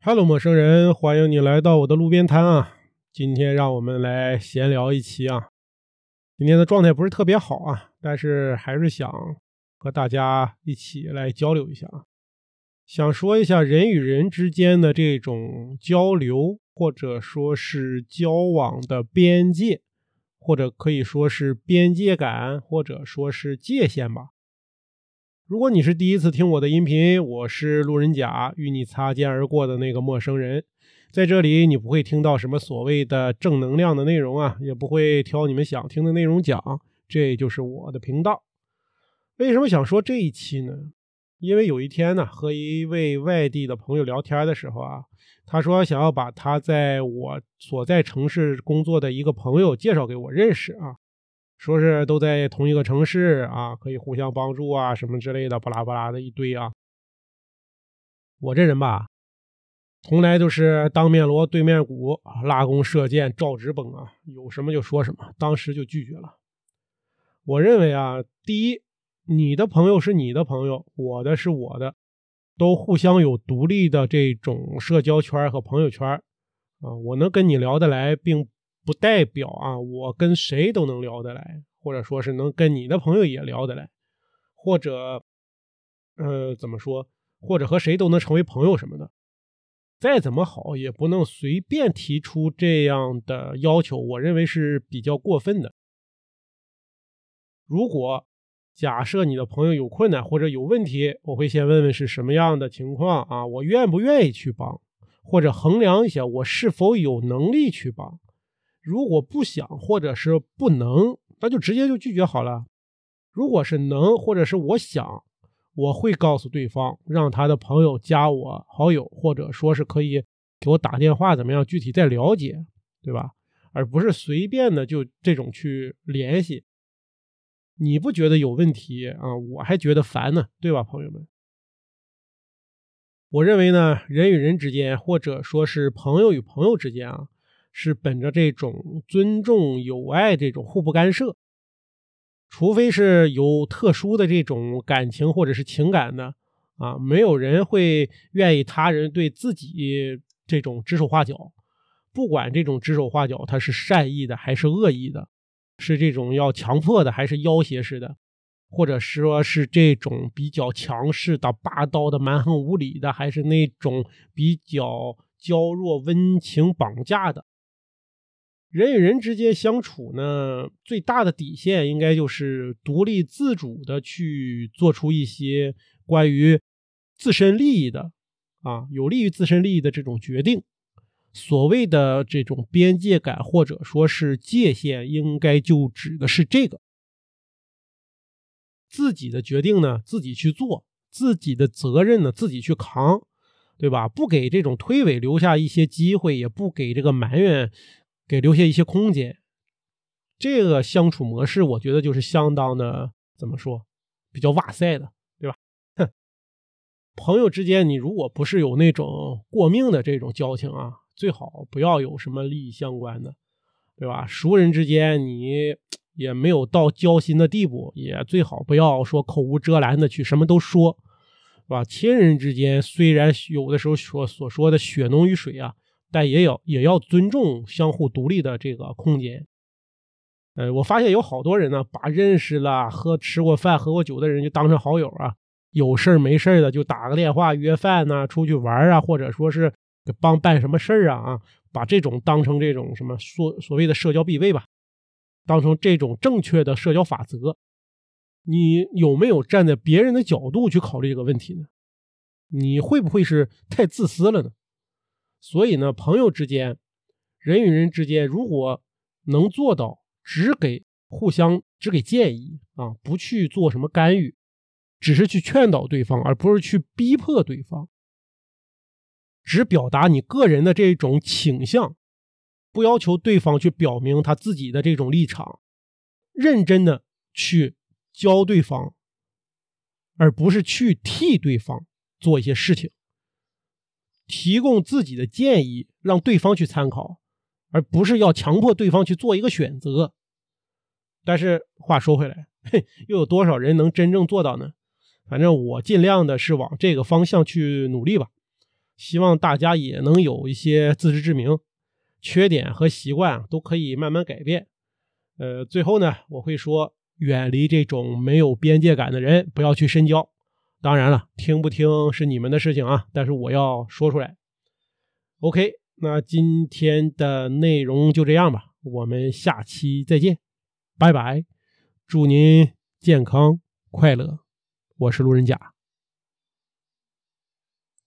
Hello，陌生人，欢迎你来到我的路边摊啊！今天让我们来闲聊一期啊。今天的状态不是特别好啊，但是还是想和大家一起来交流一下啊。想说一下人与人之间的这种交流，或者说是交往的边界，或者可以说是边界感，或者说是界限吧。如果你是第一次听我的音频，我是路人甲，与你擦肩而过的那个陌生人。在这里，你不会听到什么所谓的正能量的内容啊，也不会挑你们想听的内容讲，这就是我的频道。为什么想说这一期呢？因为有一天呢，和一位外地的朋友聊天的时候啊，他说想要把他在我所在城市工作的一个朋友介绍给我认识啊。说是都在同一个城市啊，可以互相帮助啊，什么之类的，巴拉巴拉的一堆啊。我这人吧，从来都是当面锣对面鼓，拉弓射箭照直崩啊，有什么就说什么，当时就拒绝了。我认为啊，第一，你的朋友是你的朋友，我的是我的，都互相有独立的这种社交圈和朋友圈啊，我能跟你聊得来，并。不代表啊，我跟谁都能聊得来，或者说是能跟你的朋友也聊得来，或者，呃，怎么说，或者和谁都能成为朋友什么的。再怎么好，也不能随便提出这样的要求，我认为是比较过分的。如果假设你的朋友有困难或者有问题，我会先问问是什么样的情况啊，我愿不愿意去帮，或者衡量一下我是否有能力去帮。如果不想或者是不能，那就直接就拒绝好了。如果是能或者是我想，我会告诉对方，让他的朋友加我好友，或者说是可以给我打电话，怎么样？具体再了解，对吧？而不是随便的就这种去联系。你不觉得有问题啊？我还觉得烦呢，对吧，朋友们？我认为呢，人与人之间，或者说是朋友与朋友之间啊。是本着这种尊重、友爱这种互不干涉，除非是有特殊的这种感情或者是情感的啊，没有人会愿意他人对自己这种指手画脚。不管这种指手画脚，他是善意的还是恶意的，是这种要强迫的还是要挟式的，或者说是这种比较强势的、霸道的、蛮横无理的，还是那种比较娇弱、温情绑架的。人与人之间相处呢，最大的底线应该就是独立自主的去做出一些关于自身利益的啊，有利于自身利益的这种决定。所谓的这种边界感或者说是界限，应该就指的是这个自己的决定呢，自己去做，自己的责任呢，自己去扛，对吧？不给这种推诿留下一些机会，也不给这个埋怨。给留下一些空间，这个相处模式，我觉得就是相当的怎么说，比较哇塞的，对吧？哼，朋友之间，你如果不是有那种过命的这种交情啊，最好不要有什么利益相关的，对吧？熟人之间，你也没有到交心的地步，也最好不要说口无遮拦的去什么都说，是吧？亲人之间，虽然有的时候所所说的血浓于水啊。但也有也要尊重相互独立的这个空间。呃，我发现有好多人呢，把认识了、喝吃过饭、喝过酒的人就当成好友啊，有事儿没事儿的就打个电话约饭呐，出去玩啊，或者说是帮办什么事儿啊啊，把这种当成这种什么所所谓的社交必备吧，当成这种正确的社交法则。你有没有站在别人的角度去考虑这个问题呢？你会不会是太自私了呢？所以呢，朋友之间，人与人之间，如果能做到只给互相只给建议啊，不去做什么干预，只是去劝导对方，而不是去逼迫对方，只表达你个人的这种倾向，不要求对方去表明他自己的这种立场，认真的去教对方，而不是去替对方做一些事情。提供自己的建议，让对方去参考，而不是要强迫对方去做一个选择。但是话说回来，嘿，又有多少人能真正做到呢？反正我尽量的是往这个方向去努力吧。希望大家也能有一些自知之明，缺点和习惯都可以慢慢改变。呃，最后呢，我会说，远离这种没有边界感的人，不要去深交。当然了，听不听是你们的事情啊，但是我要说出来。OK，那今天的内容就这样吧，我们下期再见，拜拜，祝您健康快乐，我是路人甲。